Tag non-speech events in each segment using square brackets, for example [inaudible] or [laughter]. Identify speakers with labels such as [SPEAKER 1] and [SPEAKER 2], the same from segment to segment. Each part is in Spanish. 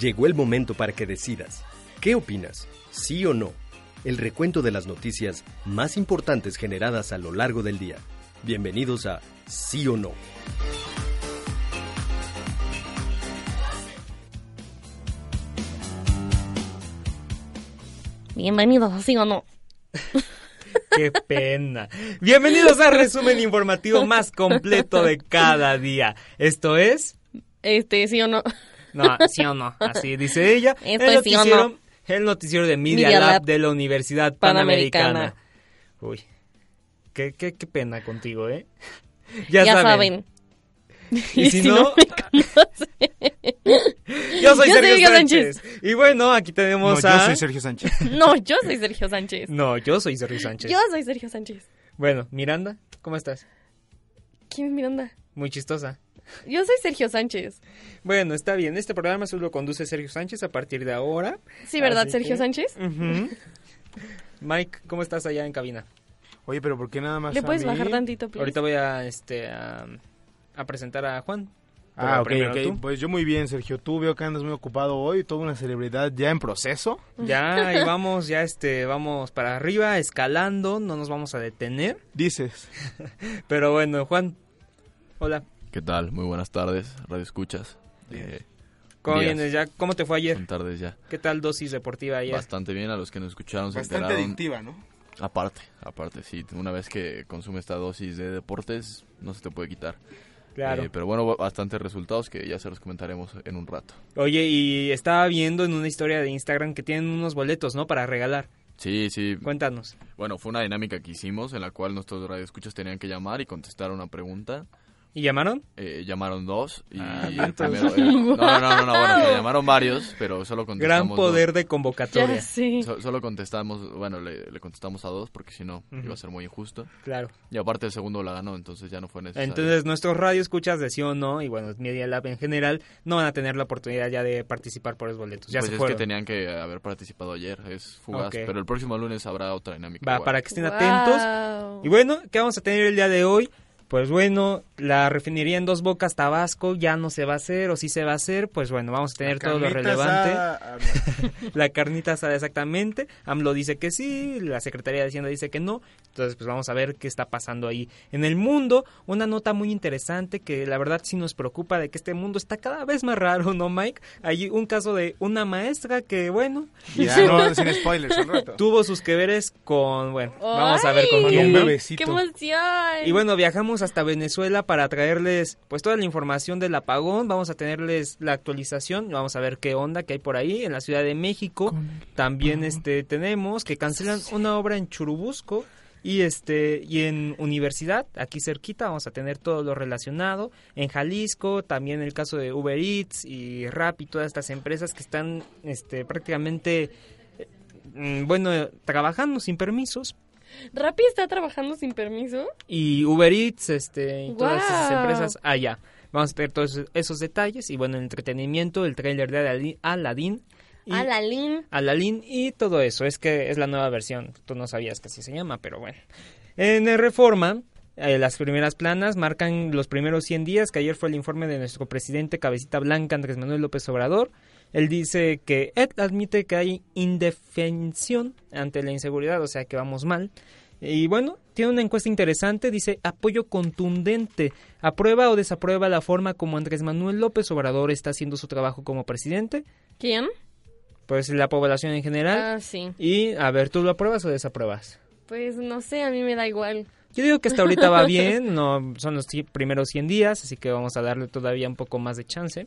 [SPEAKER 1] Llegó el momento para que decidas. ¿Qué opinas? ¿Sí o no? el recuento de las noticias más importantes generadas a lo largo del día. Bienvenidos a Sí o No.
[SPEAKER 2] Bienvenidos a Sí o No. [laughs]
[SPEAKER 3] Qué pena. Bienvenidos al resumen informativo más completo de cada día. Esto es.
[SPEAKER 2] Este, sí o no.
[SPEAKER 3] No, sí o no. Así dice ella. [laughs]
[SPEAKER 2] Esto es sí o no
[SPEAKER 3] el noticiero de Media, Lab, de la Universidad Panamericana. Uy, qué, qué, qué, pena contigo, ¿eh? [laughs]
[SPEAKER 2] Ya, saben. [laughs]
[SPEAKER 3] Y, si, no, yo soy Sergio, Sánchez. Y bueno, aquí tenemos
[SPEAKER 4] no,
[SPEAKER 3] a.
[SPEAKER 4] Yo soy Sergio Sánchez.
[SPEAKER 2] no, yo soy Sergio Sánchez.
[SPEAKER 3] No, yo soy Sergio Sánchez.
[SPEAKER 2] Yo soy Sergio Sánchez.
[SPEAKER 3] Bueno, Miranda, ¿cómo estás?
[SPEAKER 2] ¿Quién es Miranda?
[SPEAKER 3] Muy chistosa.
[SPEAKER 2] Yo soy Sergio Sánchez.
[SPEAKER 3] Bueno, está bien. Este programa solo conduce Sergio Sánchez a partir de ahora.
[SPEAKER 2] Sí, ¿verdad, Sergio Sánchez?
[SPEAKER 3] Mike, ¿cómo estás allá en cabina?
[SPEAKER 4] Oye, pero ¿por qué nada más
[SPEAKER 2] ¿Le puedes bajar tantito, please?
[SPEAKER 3] Ahorita voy a, este, a, presentar a Juan.
[SPEAKER 4] Ah, ok, ok. Pues yo muy bien, Sergio. Tú veo que andas muy ocupado hoy, toda una celebridad ya en proceso.
[SPEAKER 3] Ya, [laughs] y vamos, ya este, vamos para arriba, escalando, no nos vamos a detener.
[SPEAKER 4] Dices. [laughs]
[SPEAKER 3] Pero bueno, Juan, hola.
[SPEAKER 5] ¿Qué tal? Muy buenas tardes, Radio Escuchas.
[SPEAKER 3] Eh, ¿Cómo vienes ya? ¿Cómo te fue ayer?
[SPEAKER 5] Buenas tardes ya.
[SPEAKER 3] ¿Qué tal dosis deportiva ayer?
[SPEAKER 5] Bastante bien, a los que nos escucharon
[SPEAKER 4] se Bastante adictiva, ¿no?
[SPEAKER 5] Aparte, aparte, sí. Una vez que consume esta dosis de deportes, no se te puede quitar.
[SPEAKER 3] Claro.
[SPEAKER 5] Eh, pero bueno, bastantes resultados que ya se los comentaremos en un rato.
[SPEAKER 3] Oye, y estaba viendo en una historia de Instagram que tienen unos boletos, ¿no? Para regalar.
[SPEAKER 5] Sí, sí.
[SPEAKER 3] Cuéntanos.
[SPEAKER 5] Bueno, fue una dinámica que hicimos en la cual nuestros radioescuchas tenían que llamar y contestar una pregunta.
[SPEAKER 3] ¿Y llamaron?
[SPEAKER 5] Eh, llamaron dos y ah, el primero... Eh, no, no, no, no, bueno, llamaron varios, pero solo contestamos
[SPEAKER 3] Gran poder de convocatoria.
[SPEAKER 2] sí.
[SPEAKER 5] solo contestamos, bueno, le, contestamos a dos porque si no iba a ser muy injusto.
[SPEAKER 3] Claro.
[SPEAKER 5] Y aparte el segundo la ganó, entonces ya no fue necesario.
[SPEAKER 3] Entonces nuestros radio escuchas de sí o no, y bueno, Media Lab en general, no van a tener la oportunidad ya de participar por los boletos. Ya
[SPEAKER 5] pues
[SPEAKER 3] se
[SPEAKER 5] es que tenían que haber participado ayer, es fugaz, pero el próximo lunes habrá otra dinámica.
[SPEAKER 3] Va, para que estén atentos. Y bueno, ¿qué vamos a tener el día de hoy? Pues bueno, la refinería en dos bocas Tabasco ya no se va a hacer o sí se va a hacer, pues bueno, vamos a tener todo lo relevante. [laughs] la carnita asada exactamente. AMLO dice que sí, la Secretaría de Hacienda dice que no. Entonces, pues vamos a ver qué está pasando ahí en el mundo. Una nota muy interesante que la verdad sí nos preocupa de que este mundo está cada vez más raro, ¿no, Mike? Hay un caso de una maestra que, bueno,
[SPEAKER 4] ya [laughs] no, sin spoilers,
[SPEAKER 3] tuvo sus que veres con, bueno, vamos a ver con quién.
[SPEAKER 4] Un bebecito.
[SPEAKER 2] ¡Qué emoción!
[SPEAKER 3] Y bueno, viajamos hasta Venezuela para traerles pues toda la información del apagón, vamos a tenerles la actualización, vamos a ver qué onda que hay por ahí en la Ciudad de México. También este tenemos que cancelan una obra en Churubusco y este y en universidad aquí cerquita vamos a tener todo lo relacionado. En Jalisco también el caso de Uber Eats y Rappi todas estas empresas que están este prácticamente eh, mm, bueno trabajando sin permisos
[SPEAKER 2] Rappi está trabajando sin permiso.
[SPEAKER 3] Y Uber Eats, este, y todas esas empresas allá. Vamos a ver todos esos, detalles. Y bueno, el entretenimiento, el tráiler de Aladdin.
[SPEAKER 2] Y Aladdin.
[SPEAKER 3] Aladdin y todo eso. Es que es la nueva versión. Tú no sabías que así se llama, pero bueno. En el Reforma, eh, las primeras planas marcan los primeros 100 días, que ayer fue el informe de nuestro presidente Cabecita Blanca, Andrés Manuel López Obrador. Él dice que Ed admite que hay indefensión ante la inseguridad, o sea que vamos mal. Y bueno, tiene una encuesta interesante, dice apoyo contundente. ¿Aprueba o desaprueba la forma como Andrés Manuel López Obrador está haciendo su trabajo como presidente?
[SPEAKER 2] ¿Quién?
[SPEAKER 3] Pues la población en general.
[SPEAKER 2] Ah, sí.
[SPEAKER 3] Y a ver, ¿tú lo apruebas o desapruebas?
[SPEAKER 2] Pues no sé, a mí me da igual.
[SPEAKER 3] Yo digo que hasta ahorita va [laughs] bien, no son los primeros 100 días, así que vamos a darle todavía un poco más de chance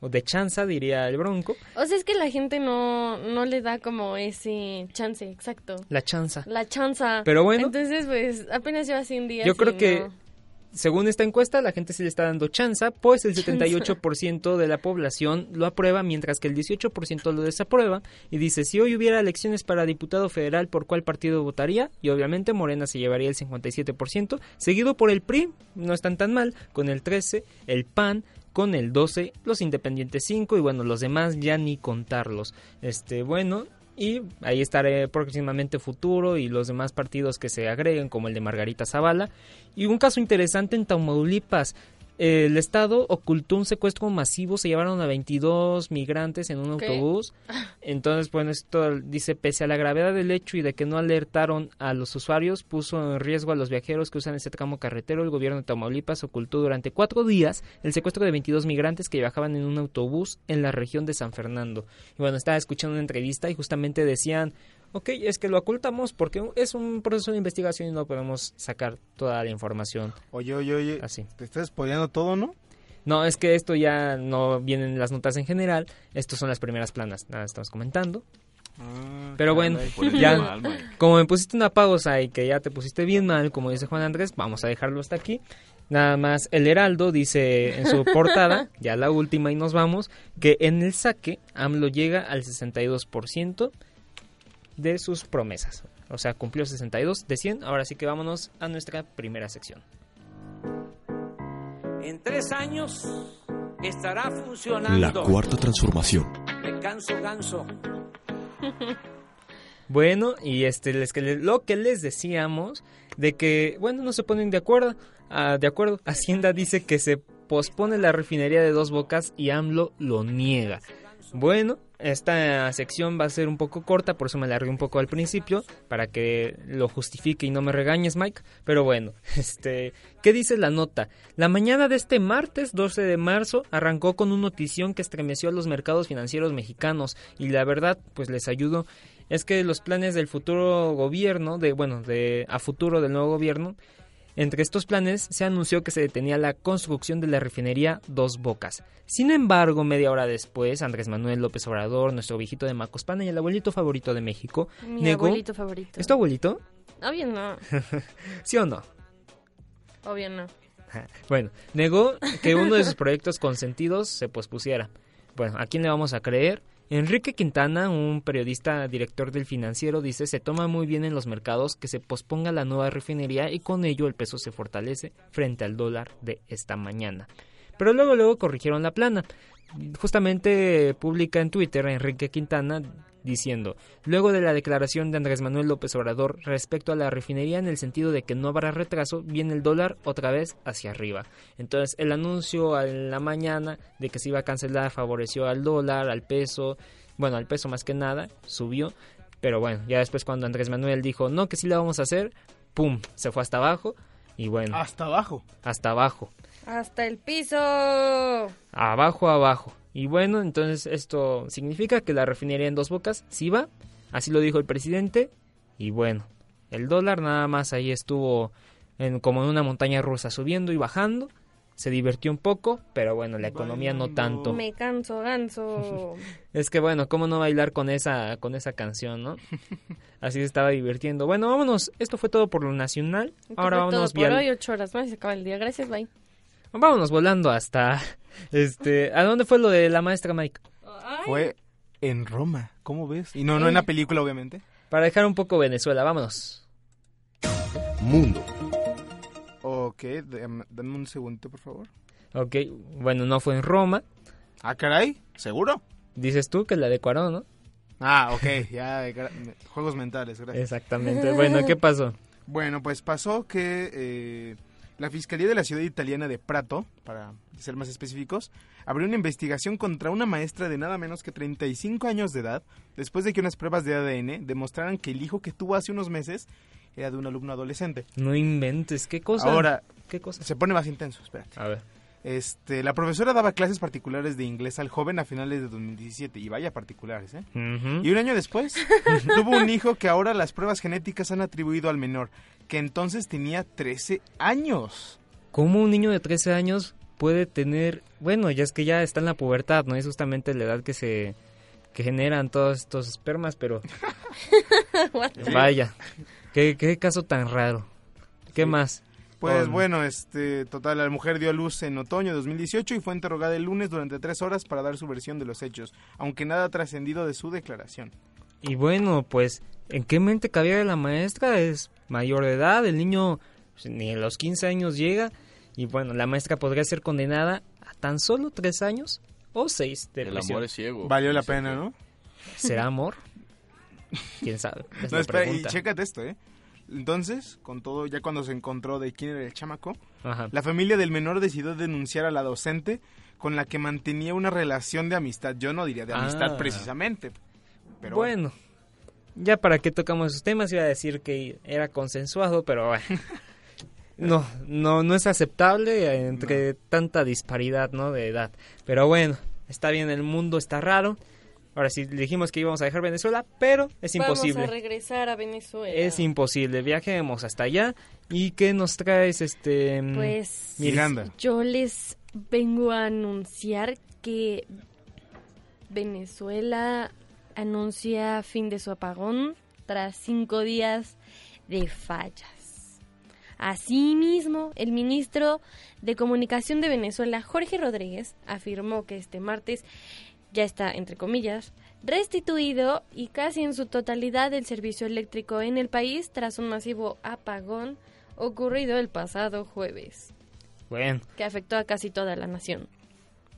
[SPEAKER 3] o de chanza, diría el bronco.
[SPEAKER 2] O sea, es que la gente no, no le da como ese chance, exacto.
[SPEAKER 3] La chanza.
[SPEAKER 2] La chanza.
[SPEAKER 3] Pero bueno.
[SPEAKER 2] Entonces, pues, apenas lleva 100 días.
[SPEAKER 3] Yo creo que según esta encuesta, la gente se le está dando chanza, pues el 78% de la población lo aprueba, mientras que el 18% lo desaprueba. Y dice, si hoy hubiera elecciones para diputado federal, ¿por cuál partido votaría? Y obviamente Morena se llevaría el 57%, seguido por el PRI, no están tan mal, con el 13%, el PAN, con el 12, los independientes 5 y bueno, los demás ya ni contarlos. Este, bueno, y ahí estaré próximamente Futuro y los demás partidos que se agreguen, como el de Margarita Zavala. Y un caso interesante en Tamaulipas, el Estado ocultó un secuestro masivo, se llevaron a 22 migrantes en un autobús. Entonces, bueno, esto dice, pese a la gravedad del hecho y de que no alertaron a los usuarios, puso en riesgo a los viajeros que usan ese tramo carretero. El gobierno de Tamaulipas ocultó durante cuatro días el secuestro de 22 migrantes que viajaban en un autobús en la región de San Fernando. Y bueno, estaba escuchando una entrevista y justamente decían, ok, es que lo ocultamos porque es un proceso de investigación y no podemos sacar toda la información.
[SPEAKER 4] Oye, oye, oye, Así. te estás spoileando todo, ¿no?
[SPEAKER 3] No, es que esto ya no vienen las notas en general, estos son las primeras planas, nada, estamos comentando. Ah, Pero bueno, ya, como me pusiste una pausa y que ya te pusiste bien mal, como dice Juan Andrés, vamos a dejarlo hasta aquí. Nada más, el Heraldo dice en su [laughs] portada, ya la última y nos vamos, que en el saque AMLO llega al 62%, de sus promesas. O sea, cumplió 62 de 100. Ahora sí que vámonos a nuestra primera sección.
[SPEAKER 6] En tres años estará funcionando.
[SPEAKER 1] La cuarta transformación.
[SPEAKER 6] Me canso, ganso. [laughs]
[SPEAKER 3] Bueno, y este les, lo que les decíamos de que, bueno, no se ponen de acuerdo. Ah, de acuerdo, [laughs] Hacienda dice que se pospone la refinería de dos bocas y AMLO lo niega. Bueno, esta sección va a ser un poco corta, por eso me alargué un poco al principio, para que lo justifique y no me regañes, Mike. Pero bueno, [laughs] este, ¿qué dice la nota? La mañana de este martes 12 de marzo arrancó con una notición que estremeció a los mercados financieros mexicanos y la verdad, pues les ayudo. Es que los planes del futuro gobierno, de bueno, de a futuro del nuevo gobierno, entre estos planes se anunció que se detenía la construcción de la refinería Dos Bocas. Sin embargo, media hora después, Andrés Manuel López Obrador, nuestro viejito de Macospana y el abuelito favorito de México,
[SPEAKER 2] Mi
[SPEAKER 3] negó...
[SPEAKER 2] abuelito favorito.
[SPEAKER 3] ¿Es tu abuelito?
[SPEAKER 2] Obvio no. [laughs]
[SPEAKER 3] ¿Sí o no?
[SPEAKER 2] Obvio no.
[SPEAKER 3] bueno, negó que uno de sus proyectos consentidos se pospusiera. Bueno, ¿a quién le vamos a creer? Enrique Quintana, un periodista director del financiero, dice se toma muy bien en los mercados que se posponga la nueva refinería y con ello el peso se fortalece frente al dólar de esta mañana. Pero luego luego corrigieron la plana. Justamente publica en Twitter Enrique Quintana diciendo, luego de la declaración de Andrés Manuel López Obrador respecto a la refinería en el sentido de que no habrá retraso, viene el dólar otra vez hacia arriba. Entonces el anuncio en la mañana de que se iba a cancelar favoreció al dólar, al peso, bueno, al peso más que nada, subió, pero bueno, ya después cuando Andrés Manuel dijo, no, que sí la vamos a hacer, ¡pum!, se fue hasta abajo y bueno.
[SPEAKER 4] Hasta abajo.
[SPEAKER 3] Hasta abajo.
[SPEAKER 2] Hasta el piso.
[SPEAKER 3] Abajo, abajo. Y bueno, entonces esto significa que la refinería en dos bocas sí va, así lo dijo el presidente, y bueno, el dólar nada más ahí estuvo en, como en una montaña rusa, subiendo y bajando, se divirtió un poco, pero bueno, la economía no tanto.
[SPEAKER 2] Me canso, ganso. [laughs]
[SPEAKER 3] es que bueno, cómo no bailar con esa con esa canción, ¿no? [laughs] Así se estaba divirtiendo. Bueno, vámonos. Esto fue todo por lo nacional. Ahora vámonos
[SPEAKER 2] todo por hoy, ocho horas más y se acaba el día. Gracias, bye.
[SPEAKER 3] Vámonos volando hasta este, ¿a dónde fue lo de la maestra Mike?
[SPEAKER 4] Fue en Roma, ¿cómo ves? Y no, no en la película, obviamente.
[SPEAKER 3] Para dejar un poco Venezuela, vámonos.
[SPEAKER 1] Mundo.
[SPEAKER 4] Ok, dame un segundito, por favor.
[SPEAKER 3] Ok, bueno, no fue en Roma.
[SPEAKER 4] Ah, caray, ¿seguro?
[SPEAKER 3] Dices tú que la de Cuarón, ¿no?
[SPEAKER 4] Ah, ok, ya, juegos mentales, gracias.
[SPEAKER 3] Exactamente, bueno, ¿qué pasó?
[SPEAKER 4] Bueno, pues pasó que eh, la Fiscalía de la ciudad italiana de Prato, para ser más específicos, abrió una investigación contra una maestra de nada menos que 35 años de edad, después de que unas pruebas de ADN demostraran que el hijo que tuvo hace unos meses era de un alumno adolescente.
[SPEAKER 3] No inventes, ¿qué cosa?
[SPEAKER 4] Ahora,
[SPEAKER 3] ¿qué cosa?
[SPEAKER 4] Se pone más intenso, espérate.
[SPEAKER 3] A ver.
[SPEAKER 4] Este, la profesora daba clases particulares de inglés al joven a finales de 2017 y vaya particulares, ¿eh? Y un año después [laughs] tuvo un hijo que ahora las pruebas genéticas han atribuido al menor, que entonces tenía 13 años.
[SPEAKER 3] ¿Cómo un niño de 13 años puede tener, bueno, ya es que ya está en la pubertad, no es justamente la edad que se que generan todos estos espermas, pero [laughs] vaya, qué, qué caso tan raro. ¿Qué más?
[SPEAKER 4] Pues
[SPEAKER 3] Con-
[SPEAKER 4] bueno, este, total, la mujer dio a luz en otoño de 2018 y fue interrogada el lunes durante tres horas para dar su versión de los hechos, aunque nada ha trascendido de su declaración.
[SPEAKER 3] Y bueno, pues, ¿en qué mente cabía la maestra? Es mayor de edad, el niño pues, ni a los 15 años llega. Y bueno, la maestra podría ser condenada a tan solo 3 años o 6 de
[SPEAKER 5] El
[SPEAKER 3] prisión.
[SPEAKER 5] amor es ciego.
[SPEAKER 4] Valió la pena, ¿no?
[SPEAKER 3] ¿Será amor? [laughs] ¿Quién sabe? Es
[SPEAKER 4] No, espera, y
[SPEAKER 3] pregunta.
[SPEAKER 4] chécate esto, ¿eh? Entonces, con todo, ya cuando se encontró de quién era el chamaco,
[SPEAKER 3] Ajá.
[SPEAKER 4] la familia del menor decidió denunciar a la docente con la que mantenía una relación de amistad. Yo no diría de amistad
[SPEAKER 3] Ah.
[SPEAKER 4] precisamente. Pero
[SPEAKER 3] bueno, ya para qué tocamos esos temas, iba a decir que era consensuado, pero bueno. [laughs] No, no, no es aceptable entre tanta disparidad, ¿no? De edad. Pero bueno, está bien, el mundo está raro. Ahora sí, dijimos que íbamos a dejar Venezuela, pero es
[SPEAKER 2] Vamos
[SPEAKER 3] imposible.
[SPEAKER 2] a regresar a Venezuela.
[SPEAKER 3] Es imposible. Viajemos hasta allá. ¿Y qué nos traes, este? mm,
[SPEAKER 2] Pues
[SPEAKER 4] Miranda.
[SPEAKER 2] yo les vengo a anunciar que Venezuela anuncia fin de su apagón tras cinco días de fallas. Asimismo, el ministro de Comunicación de Venezuela, Jorge Rodríguez, afirmó que este martes ya está, entre comillas, restituido y casi en su totalidad el servicio eléctrico en el país tras un masivo apagón ocurrido el pasado jueves,
[SPEAKER 3] Bueno,
[SPEAKER 2] que afectó a casi toda la nación.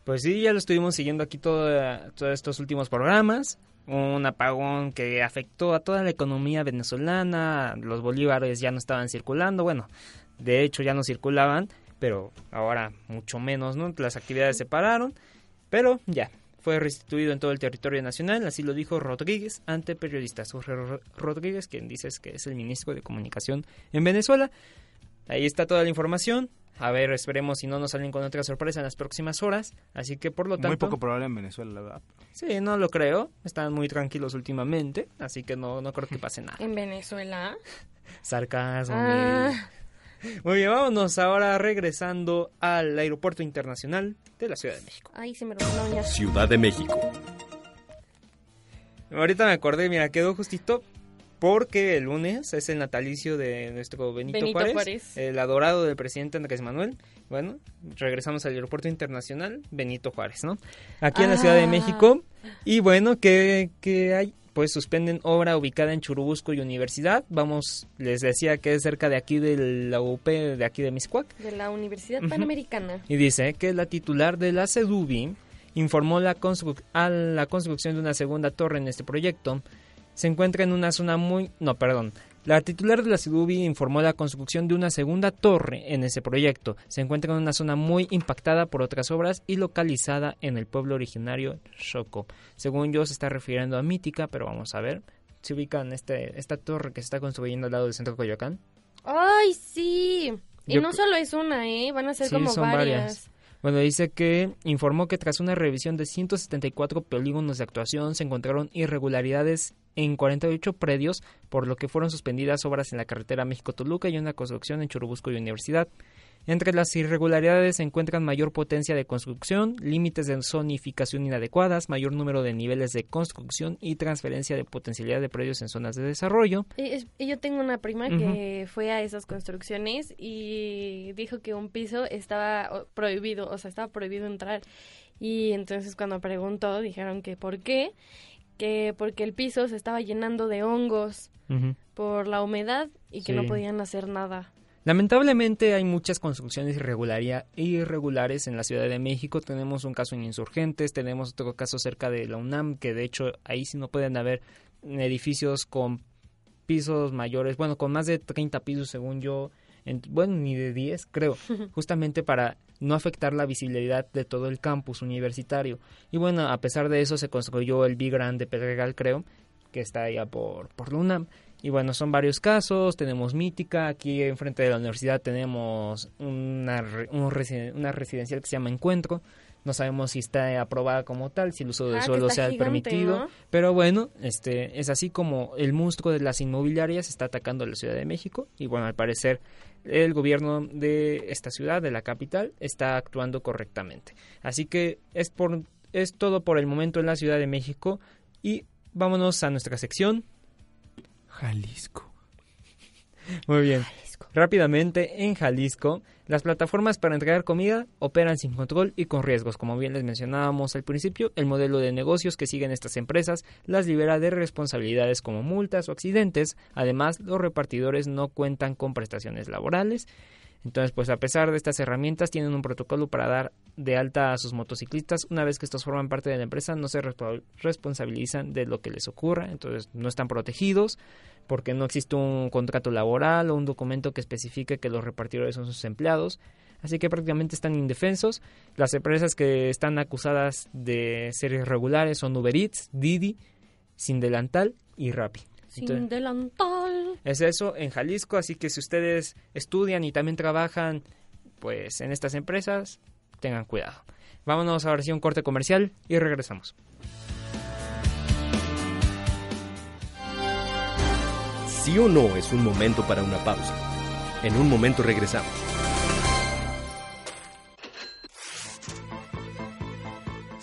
[SPEAKER 3] pues sí, ya lo estuvimos siguiendo aquí todo- todos estos últimos programas. Un apagón que afectó a toda la economía venezolana. Los bolívares ya no estaban circulando. Bueno, de hecho ya no circulaban, pero ahora mucho menos, ¿no? Las actividades se pararon, pero ya. Fue restituido en todo el territorio nacional, así lo dijo Rodríguez ante periodistas. Jorge Ro- Rodríguez, quien dices que es el ministro de Comunicación en Venezuela. Ahí está toda la información. A ver, esperemos si no nos salen con otra sorpresa en las próximas horas. Así que por lo tanto...
[SPEAKER 4] muy poco probable en Venezuela, la verdad.
[SPEAKER 3] Sí, no lo creo. Están muy tranquilos últimamente. Así que no, no creo que pase nada.
[SPEAKER 2] En Venezuela. [laughs]
[SPEAKER 3] Sarcasmo.
[SPEAKER 2] Ah.
[SPEAKER 3] Muy bien, vámonos ahora regresando al Aeropuerto Internacional de la Ciudad de México.
[SPEAKER 2] Ay, se me ya.
[SPEAKER 1] Ciudad de México.
[SPEAKER 3] Ahorita me acordé, mira, quedó justito porque el lunes es el natalicio de nuestro Benito,
[SPEAKER 2] Benito
[SPEAKER 3] Juárez,
[SPEAKER 2] Juárez.
[SPEAKER 3] el adorado del presidente Andrés Manuel. Bueno, regresamos al Aeropuerto Internacional Benito Juárez, ¿no? Aquí en la Ciudad de
[SPEAKER 2] Ah.
[SPEAKER 3] México. Y bueno, que, que hay, pues suspenden obra ubicada en Churubusco y Universidad. Vamos, les decía que es cerca de aquí de la UP, de aquí de Miscuac.
[SPEAKER 2] De la Universidad. Panamericana.
[SPEAKER 3] Y dice que la titular de la CEDUBI informó la, a la construcción de una segunda torre en este proyecto. Se encuentra en una zona muy... No, perdón. La titular de la CEDUBI informó la construcción de una segunda torre en ese proyecto. Se encuentra en una zona muy impactada por otras obras y localizada en el pueblo originario Xoco. Según yo se está refiriendo a Mítica, pero vamos a ver. Se ubica en este, esta torre que se está construyendo al lado del centro de Coyoacán.
[SPEAKER 2] ¡Ay, sí! Y no solo es una, ¿eh? Van a ser
[SPEAKER 3] Sí,
[SPEAKER 2] como
[SPEAKER 3] son
[SPEAKER 2] varias.
[SPEAKER 3] varias. Bueno, dice que informó que tras una revisión de 174 polígonos de actuación se encontraron irregularidades en 48 predios, por lo que fueron suspendidas obras en la carretera México-Toluca y una construcción en Churubusco y Universidad. Entre las irregularidades se encuentran mayor potencia de construcción, límites de zonificación inadecuadas, mayor número de niveles de construcción y transferencia de potencialidad de predios en zonas de desarrollo.
[SPEAKER 2] Y, yo tengo una prima que fue a esas construcciones y dijo que un piso estaba prohibido, o sea, estaba prohibido entrar. Y entonces cuando preguntó dijeron que por qué, que porque el piso se estaba llenando de hongos por la humedad y que no podían hacer nada.
[SPEAKER 3] Lamentablemente hay muchas construcciones irregulares en la Ciudad de México. Tenemos un caso en Insurgentes, tenemos otro caso cerca de la UNAM, que de hecho ahí sí no pueden haber edificios con pisos mayores, bueno, con más de 30 pisos según yo, en- bueno, ni de 10 creo, [laughs] justamente para no afectar la visibilidad de todo el campus universitario. Y bueno, a pesar de eso se construyó el Big Grand de Pedregal, creo, que está allá por, por la UNAM. Y bueno, son varios casos, tenemos Mítica, aquí enfrente de la universidad tenemos una, re- un residen- una residencial que se llama Encuentro, no sabemos si está aprobada como tal, si el uso del
[SPEAKER 2] Ah,
[SPEAKER 3] suelo sea permitido,
[SPEAKER 2] ¿no?
[SPEAKER 3] pero bueno, este es así como el monstruo de las inmobiliarias está atacando a la Ciudad de México y bueno, al parecer el gobierno de esta ciudad, de la capital, está actuando correctamente. Así que es por es todo por el momento en la Ciudad de México y vámonos a nuestra sección
[SPEAKER 4] Jalisco.
[SPEAKER 3] Muy bien. Jalisco. Rápidamente, en Jalisco, las plataformas para entregar comida operan sin control y con riesgos. Como bien les mencionábamos al principio, el modelo de negocios que siguen estas empresas las libera de responsabilidades como multas o accidentes. Además, los repartidores no cuentan con prestaciones laborales. Entonces, pues a pesar de estas herramientas, tienen un protocolo para dar de alta a sus motociclistas. Una vez que estos forman parte de la empresa, no se responsabilizan de lo que les ocurra. Entonces, no están protegidos porque no existe un contrato laboral o un documento que especifique que los repartidores son sus empleados. Así que prácticamente están indefensos. Las empresas que están acusadas de ser irregulares son Uber Eats, Didi, Sin Delantal y Rappi.
[SPEAKER 2] Sin delantal.
[SPEAKER 3] Es eso en Jalisco, así que si ustedes estudian y también trabajan pues en estas empresas, tengan cuidado. Vámonos ahora sí a un corte comercial y regresamos.
[SPEAKER 1] Sí o no es un momento para una pausa. En un momento regresamos.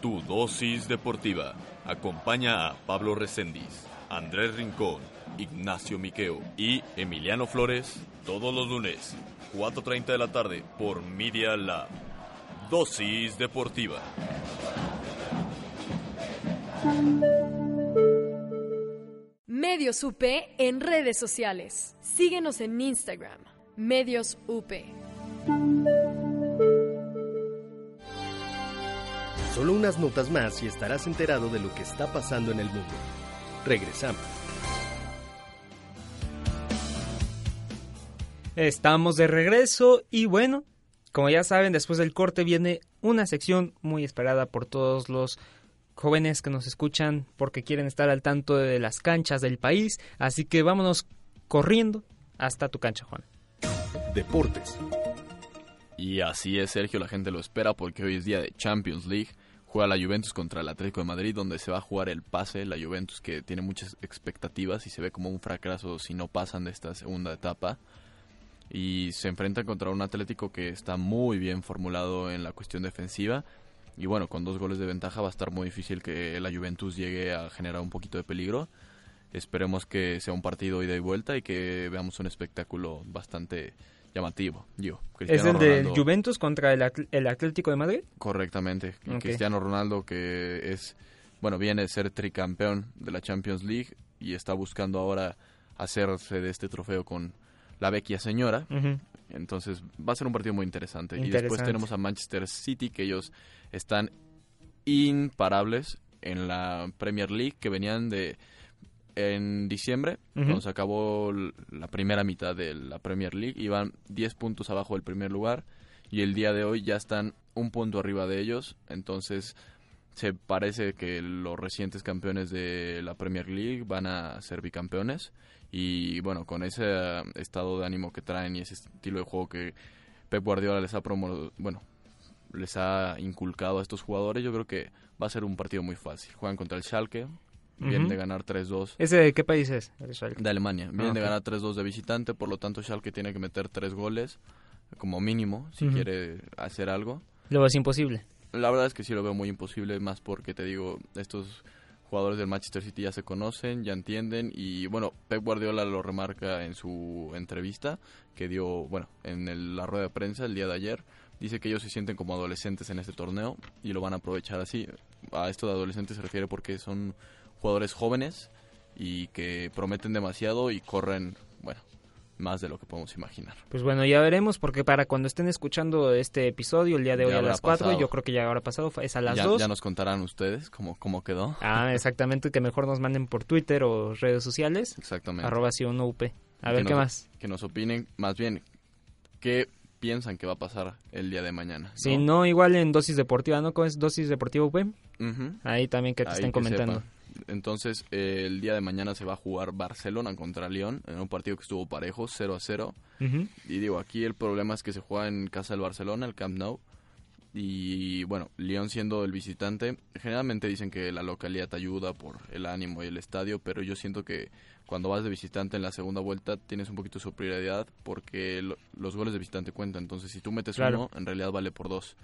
[SPEAKER 7] tu dosis deportiva. Acompaña a Pablo Recendis, Andrés Rincón, Ignacio Miqueo y Emiliano Flores todos los lunes, 4.30 de la tarde por Media Lab. Dosis deportiva.
[SPEAKER 8] Medios UP en redes sociales. Síguenos en Instagram. Medios UP.
[SPEAKER 1] Solo unas notas más y estarás enterado de lo que está pasando en el mundo. Regresamos.
[SPEAKER 3] Estamos de regreso y bueno, como ya saben, después del corte viene una sección muy esperada por todos los jóvenes que nos escuchan porque quieren estar al tanto de las canchas del país, así que vámonos corriendo hasta tu cancha, Juan.
[SPEAKER 1] Deportes.
[SPEAKER 5] Y así es, Sergio, la gente lo espera porque hoy es día de Champions League. Juega la Juventus contra el Atlético de Madrid, donde se va a jugar el pase. La Juventus que tiene muchas expectativas y se ve como un fracaso si no pasan de esta segunda etapa. Y se enfrentan contra un Atlético que está muy bien formulado en la cuestión defensiva. Y bueno, con dos goles de ventaja va a estar muy difícil que la Juventus llegue a generar un poquito de peligro. Esperemos que sea un partido ida y vuelta y que veamos un espectáculo bastante llamativo. Yo,
[SPEAKER 3] ¿Es el de Juventus contra el, Atlético de Madrid?
[SPEAKER 5] Correctamente. Cristiano Ronaldo que es, bueno, viene a ser tricampeón de la Champions League y está buscando ahora hacerse de este trofeo con la vecchia señora. Entonces va a ser un partido muy interesante. Y después tenemos a Manchester City que ellos están imparables en la Premier League que venían de en diciembre, cuando se acabó la primera mitad de la Premier League, iban 10 puntos abajo del primer lugar y el día de hoy ya están un punto arriba de ellos, entonces se parece que los recientes campeones de la Premier League van a ser bicampeones y bueno, con ese estado de ánimo que traen y ese estilo de juego que Pep Guardiola les ha promo bueno, les ha inculcado a estos jugadores, yo creo que va a ser un partido muy fácil. Juegan contra el Schalke, Vienen de ganar 3-2.
[SPEAKER 3] ¿Ese de qué país es?
[SPEAKER 5] De Alemania. Vienen de ganar 3-2 de visitante, por lo tanto Schalke tiene que meter 3 goles como mínimo si quiere hacer algo.
[SPEAKER 3] Lo es imposible.
[SPEAKER 5] La verdad es que sí lo veo muy imposible, más porque te digo, estos jugadores del Manchester City ya se conocen, ya entienden y bueno, Pep Guardiola lo remarca en su entrevista que dio, bueno, en la rueda de prensa el día de ayer, dice que ellos se sienten como adolescentes en este torneo y lo van a aprovechar así. A esto de adolescentes se refiere porque son jugadores jóvenes y que prometen demasiado y corren, bueno, más de lo que podemos imaginar.
[SPEAKER 3] Pues bueno, ya veremos porque para cuando estén escuchando este episodio el día de hoy a las 4, yo creo que ya habrá pasado, es a las
[SPEAKER 5] ya,
[SPEAKER 3] 2.
[SPEAKER 5] Ya nos contarán ustedes cómo, cómo quedó.
[SPEAKER 3] Ah, [laughs] exactamente, que mejor nos manden por Twitter o redes sociales.
[SPEAKER 5] Exactamente.
[SPEAKER 3] Arroba si UP. A ver qué más.
[SPEAKER 5] Que nos opinen, más bien, qué piensan que va a pasar el día de mañana.
[SPEAKER 3] Si no, igual en Dosis Deportiva, ¿no? ¿Cómo es Dosis Deportiva UP? Ahí también que te estén comentando.
[SPEAKER 5] Entonces, eh, el día de mañana se va a jugar Barcelona contra León en un partido que estuvo parejo, 0 a 0. Y digo, aquí el problema es que se juega en casa del Barcelona, el Camp Nou. Y bueno, León siendo el visitante, generalmente dicen que la localidad te ayuda por el ánimo y el estadio, pero yo siento que cuando vas de visitante en la segunda vuelta tienes un poquito de superioridad porque los goles de visitante cuentan. Entonces, si tú metes uno, en realidad vale por dos.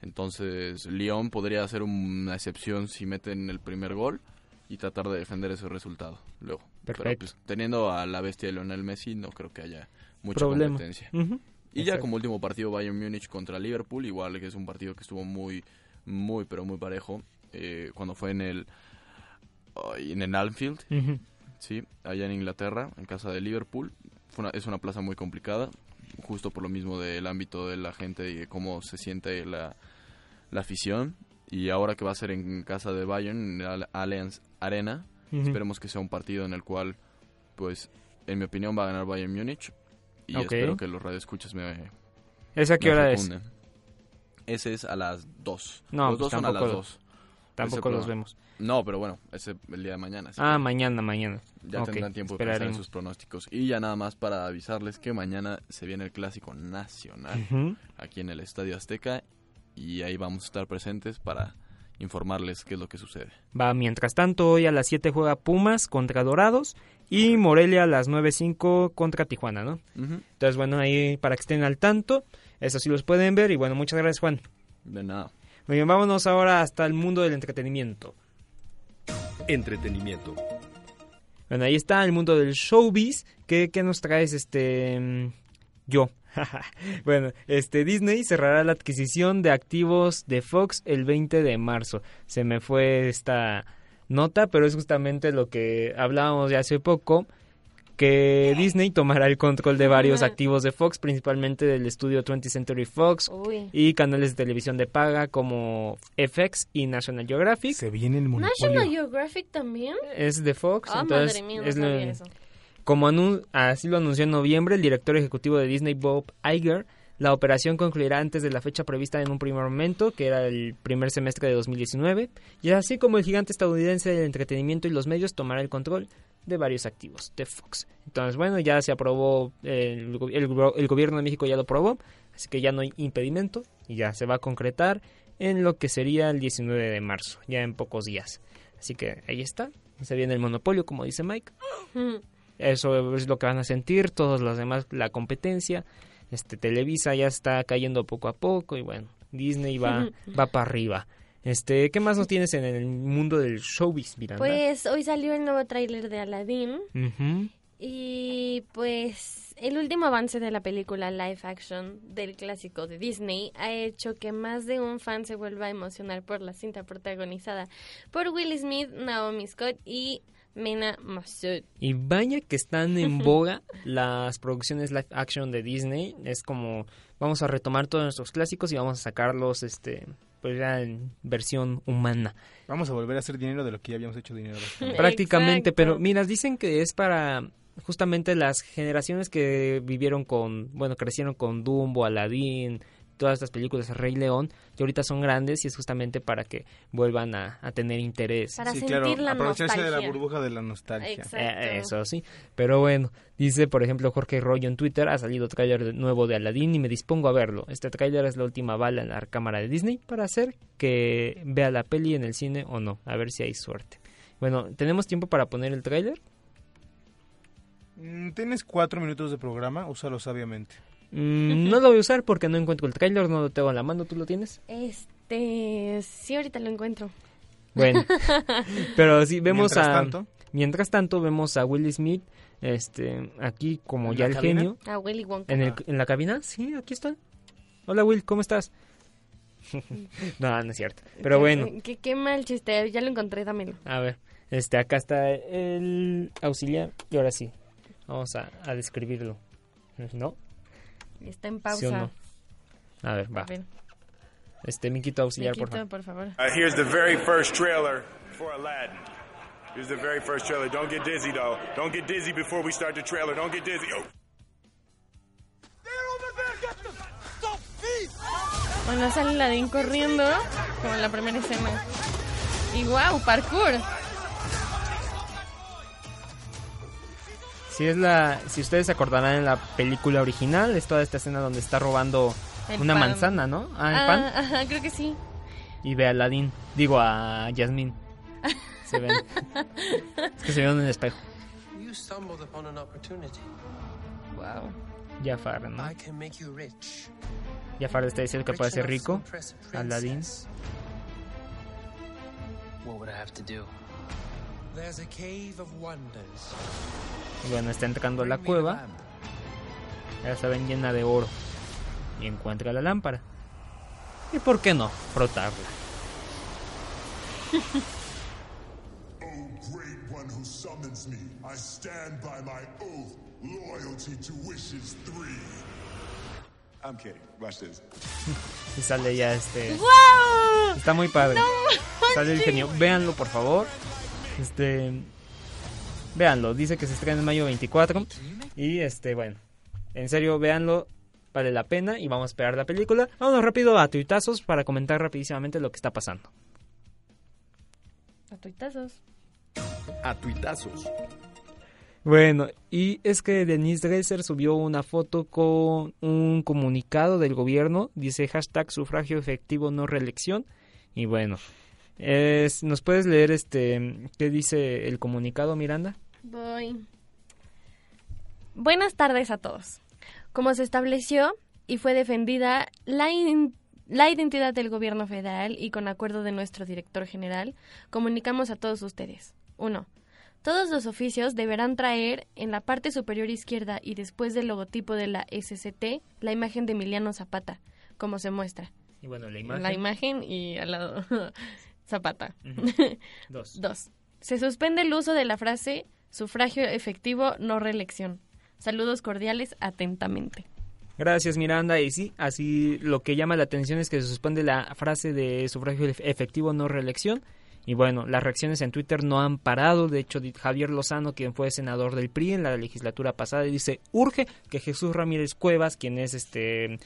[SPEAKER 5] Entonces, León podría hacer una excepción si meten el primer gol y tratar de defender ese resultado luego. Pero pues, teniendo a la bestia de Lionel Messi, no creo que haya mucha competencia. Y ya como último partido Bayern Múnich contra Liverpool, igual que es un partido que estuvo muy, muy, pero muy parejo. Eh, cuando fue en el, en el Anfield, sí, allá en Inglaterra, en casa de Liverpool. Fue es una plaza muy complicada, justo por lo mismo del ámbito de la gente y de cómo se siente la, la afición. Y ahora que va a ser en casa de Bayern, en la Allianz Arena, esperemos que sea un partido en el cual, pues, en mi opinión, va a ganar Bayern Múnich y espero que los radioescuchas me.
[SPEAKER 3] ¿Esa qué hora es?
[SPEAKER 5] Ese es a las 2.
[SPEAKER 3] No,
[SPEAKER 5] los
[SPEAKER 3] pues dos son a las 2. Tampoco los vemos.
[SPEAKER 5] No, pero bueno, ese el día de mañana.
[SPEAKER 3] Ah, mañana, mañana.
[SPEAKER 5] Ya tendrán tiempo de pensar en sus pronósticos. Y ya nada más para avisarles que mañana se viene el clásico nacional aquí en el Estadio Azteca y ahí vamos a estar presentes para informarles qué es lo que sucede.
[SPEAKER 3] Va, mientras tanto, hoy a las 7 juega Pumas contra Dorados y Morelia a las 9.05 contra Tijuana, ¿no? Entonces, bueno, ahí para que estén al tanto, eso sí los pueden ver y bueno, muchas gracias Juan.
[SPEAKER 5] De nada.
[SPEAKER 3] Muy bien, vámonos ahora hasta el mundo del entretenimiento.
[SPEAKER 1] Entretenimiento.
[SPEAKER 3] Bueno, ahí está el mundo del showbiz. ¿Qué, qué nos traes, este... Mm, yo? [laughs] bueno, este Disney cerrará la adquisición de activos de Fox el 20 de marzo. Se me fue esta nota, pero es justamente lo que hablábamos de hace poco que Disney tomará el control de varios activos de Fox, principalmente del estudio 20th Century Fox y canales de televisión de paga como FX y National Geographic.
[SPEAKER 4] Se viene el
[SPEAKER 2] National Geographic también.
[SPEAKER 3] Es de Fox, ah, entonces es como así lo anunció en noviembre el director ejecutivo de Disney, Bob Iger, la operación concluirá antes de la fecha prevista en un primer momento, que era el primer semestre de 2019, y así como el gigante estadounidense del entretenimiento y los medios tomará el control de varios activos de Fox. Entonces, bueno, ya se aprobó, el, el, gobierno de México ya lo aprobó, así que ya no hay impedimento y ya se va a concretar en lo que sería el 19 de marzo, ya en pocos días. Así que ahí está, se viene el monopolio, como dice Mike. Eso es lo que van a sentir todos los demás, la competencia. Este Televisa ya está cayendo poco a poco y bueno, Disney va va para arriba. Este, ¿qué más nos tienes en el mundo del showbiz, Miranda?
[SPEAKER 2] Pues hoy salió el nuevo tráiler de Aladdin. Y pues el último avance de la película live action del clásico de Disney ha hecho que más de un fan se vuelva a emocionar por la cinta protagonizada por Will Smith, Naomi Scott y Mena Masud.
[SPEAKER 3] Y vaya que están en [laughs] boga las producciones live action de Disney. Es como vamos a retomar todos nuestros clásicos y vamos a sacarlos este pues ya en versión humana.
[SPEAKER 4] Vamos a volver a hacer dinero de lo que ya habíamos hecho dinero. [laughs]
[SPEAKER 3] Prácticamente, pero mira, dicen que es para justamente las generaciones que vivieron con, bueno, crecieron con Dumbo, Aladdin, todas estas películas de Rey León, que ahorita son grandes y es justamente para que vuelvan a, tener interés.
[SPEAKER 2] Para sentir la nostalgia.
[SPEAKER 4] de la burbuja de la nostalgia.
[SPEAKER 3] Eh, eso sí. Pero bueno, dice por ejemplo Jorge Rollo en Twitter, ha salido tráiler nuevo de Aladdin y me dispongo a verlo. Este tráiler es la última bala en la cámara de Disney para hacer que vea la peli en el cine o no. A ver si hay suerte. Bueno, ¿tenemos tiempo para poner el tráiler?
[SPEAKER 4] Mm, tienes cuatro minutos de programa, úsalo sabiamente.
[SPEAKER 3] Mm, no lo voy a usar porque no encuentro el trailer, no lo tengo en la mano, ¿tú lo tienes?
[SPEAKER 2] Este, sí, ahorita lo encuentro.
[SPEAKER 3] Bueno, [laughs] pero sí, vemos a... Mientras tanto, vemos a Will Smith, este, aquí como ya el genio.
[SPEAKER 2] A Willy Wonka.
[SPEAKER 3] ¿En, ¿En la cabina? Sí, aquí está. Hola Will, ¿cómo estás? [laughs] no, no es cierto. Pero bueno.
[SPEAKER 2] Qué, qué mal chiste, ya lo encontré, dámelo.
[SPEAKER 3] A ver, este, acá está el auxiliar y ahora sí, vamos a, a describirlo. ¿No?
[SPEAKER 2] Está en pausa.
[SPEAKER 3] A ver, va. Este, Miquito auxiliar,
[SPEAKER 2] por favor. por favor.
[SPEAKER 9] Uh, here's the very first trailer for Aladdin. Here's the very first trailer. Don't get dizzy, though. Don't get dizzy before we start the trailer. Don't get dizzy. Oh.
[SPEAKER 2] Bueno, sale Aladdin corriendo, como en la primera escena. Y wow, parkour.
[SPEAKER 3] Si es la, si ustedes se acordarán en la película original, es toda esta escena donde está robando una manzana, ¿no?
[SPEAKER 2] Ah, el pan. Ajá, creo que sí.
[SPEAKER 3] Y ve a Aladdin, digo a Yasmín. [laughs] Se ven. es que se ven en el espejo.
[SPEAKER 2] Wow.
[SPEAKER 3] Jafar, ¿no? Jafar está diciendo que puede ser rico. Aladdin. What would I have to do? Bueno, está entrando a la cueva. Ya saben, llena de oro. Y encuentra la lámpara. ¿Y por qué no? Frotarla. [laughs] oh, great one who summons me, I stand by my oath, loyalty to wishes three. I'm kidding. Watch this. [laughs] y sale ya este.
[SPEAKER 2] ¡Wow!
[SPEAKER 3] Está muy padre. sale el genio. Véanlo, por favor. Este. Véanlo. Dice que se estrena en mayo 24. Y este, bueno. En serio, véanlo vale la pena y vamos a esperar la película. Vamos rápido a tuitazos para comentar rapidísimamente lo que está pasando.
[SPEAKER 2] A tuitazos.
[SPEAKER 1] A tuitazos.
[SPEAKER 3] Bueno, y es que Denise Dresser subió una foto con un comunicado del gobierno, dice hashtag sufragio efectivo no reelección, y bueno, es, ¿nos puedes leer este qué dice el comunicado, Miranda?
[SPEAKER 2] Voy. Buenas tardes a todos. Como se estableció y fue defendida la, la identidad del gobierno federal y con acuerdo de nuestro director general, comunicamos a todos ustedes. 1. Todos los oficios deberán traer en la parte superior izquierda y después del logotipo de la SCT la imagen de Emiliano Zapata, como se muestra.
[SPEAKER 3] Y bueno, la imagen.
[SPEAKER 2] La imagen y al lado [laughs] Zapata. [laughs]
[SPEAKER 3] Dos.
[SPEAKER 2] Dos. Se suspende el uso de la frase sufragio efectivo, no reelección. Saludos cordiales, atentamente.
[SPEAKER 3] Gracias Miranda. Y sí, así lo que llama la atención es que se suspende la frase de sufragio efectivo no reelección. Y bueno, las reacciones en Twitter no han parado. De hecho, Javier Lozano, quien fue senador del PRI en la legislatura pasada, dice, urge que Jesús Ramírez Cuevas, quien es este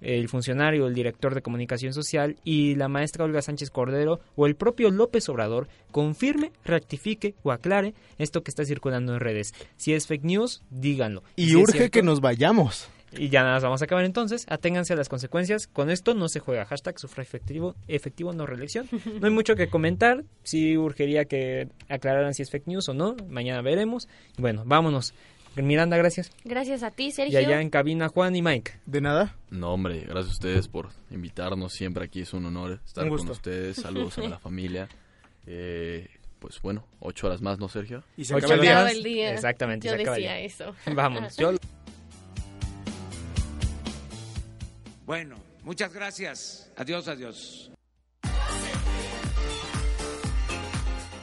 [SPEAKER 3] el funcionario, el director de comunicación social y la maestra Olga Sánchez Cordero o el propio López Obrador confirme, rectifique o aclare esto que está circulando en redes. Si es fake news, díganlo.
[SPEAKER 4] Y, urge que nos vayamos.
[SPEAKER 3] Y ya nada más vamos a acabar entonces. Aténganse a las consecuencias. Con esto no se juega. Hashtag sufra efectivo, efectivo no reelección. No hay mucho que comentar. Sí urgería que aclararan si es fake news o no. Mañana veremos. Bueno, vámonos. Miranda, gracias.
[SPEAKER 2] Gracias a ti, Sergio.
[SPEAKER 3] Y allá en cabina, Juan y Mike.
[SPEAKER 4] De nada.
[SPEAKER 5] No, hombre, gracias a ustedes por invitarnos. Siempre aquí es un honor estar con ustedes. Saludos a la [laughs] familia. Eh, pues bueno, ocho horas más, ¿no, Sergio?
[SPEAKER 2] Y se acaba el, día.
[SPEAKER 3] Exactamente.
[SPEAKER 2] Yo decía eso. [laughs]
[SPEAKER 3] Vamos.
[SPEAKER 6] Bueno, muchas gracias. Adiós, adiós.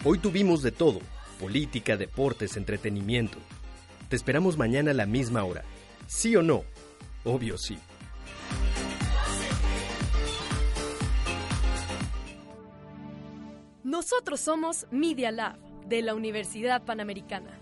[SPEAKER 1] Hoy tuvimos de todo. Política, deportes, entretenimiento. Te esperamos mañana a la misma hora. ¿Sí o no? Obvio sí.
[SPEAKER 8] Nosotros somos Media Lab de la Universidad Panamericana.